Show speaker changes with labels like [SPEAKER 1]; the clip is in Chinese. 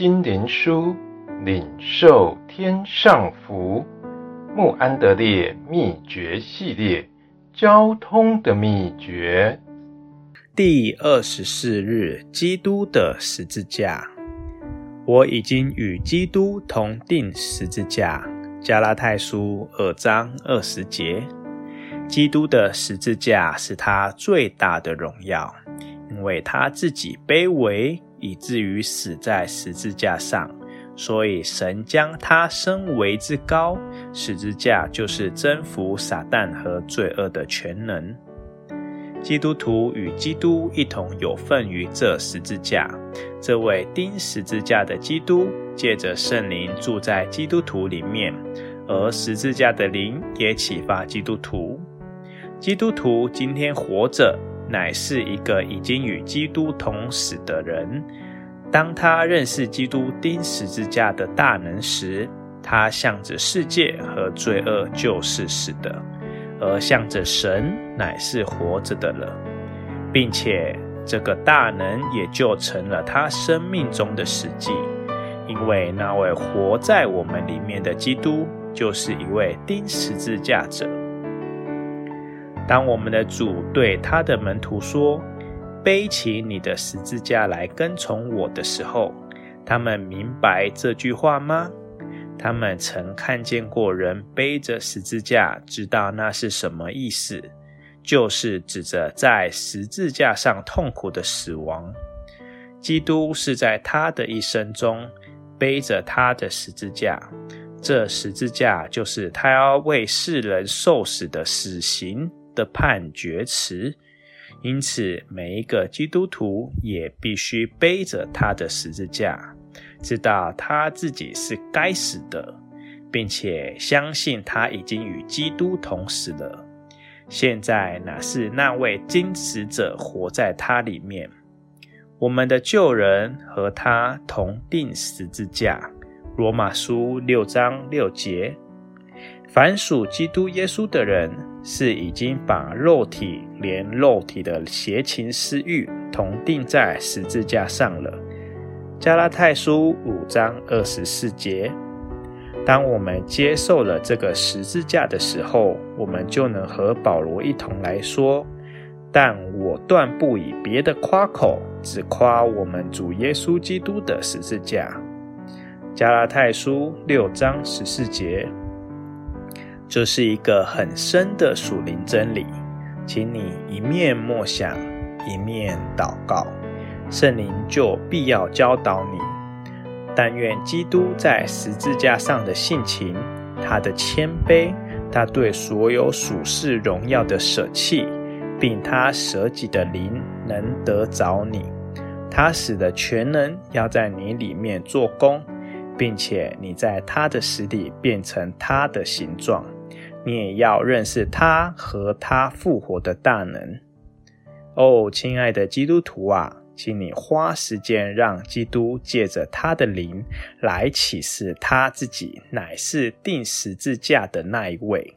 [SPEAKER 1] 心灵书，领受天上福。穆安德烈秘诀系列，交通的秘诀。
[SPEAKER 2] 第二十四日，基督的十字架。我已经与基督同钉十字架。加拉太书二章二十节。基督的十字架是他最大的荣耀，因为他自己卑微，以至于死在十字架上，所以神将他升为至高。十字架就是征服撒旦和罪恶的全能。基督徒与基督一同有份于这十字架。这位钉十字架的基督，借着圣灵住在基督徒里面，而十字架的灵也启发基督徒。基督徒今天活着，乃是一个已经与基督同死的人。当他认识基督钉十字架的大能时，他向着世界和罪恶就是死的。而向着神乃是活着的了，并且这个大能也就成了他生命中的实际，因为那位活在我们里面的基督，就是一位钉十字架者。当我们的主对他的门徒说：“背起你的十字架来跟从我”的时候，他们明白这句话吗？他们曾看见过人背着十字架，知道那是什么意思，就是指着在十字架上痛苦的死亡。基督是在他的一生中背着他的十字架，这十字架就是他要为世人受死的死刑的判决词。因此，每一个基督徒也必须背着他的十字架。知道他自己是该死的，并且相信他已经与基督同死了。现在乃是那位钉死者活在他里面，我们的旧人和他同钉十字架。罗马书六章六节。凡属基督耶稣的人，是已经把肉体连肉体的邪情私欲同钉在十字架上了。加拉太书五章二十四节：当我们接受了这个十字架的时候，我们就能和保罗一同来说：“但我断不以别的夸口，只夸我们主耶稣基督的十字架。”加拉太书六章十四节，这是一个很深的属灵真理，请你一面默想，一面祷告。圣灵就必要教导你。但愿基督在十字架上的性情，他的谦卑，他对所有属世荣耀的舍弃，并他舍己的灵，能得着你。他使的全能要在你里面做工，并且你在他的死里变成他的形状。你也要认识他和他复活的大能。哦，亲爱的基督徒啊！请你花时间，让基督借着他的灵来启示他自己，乃是定十字架的那一位。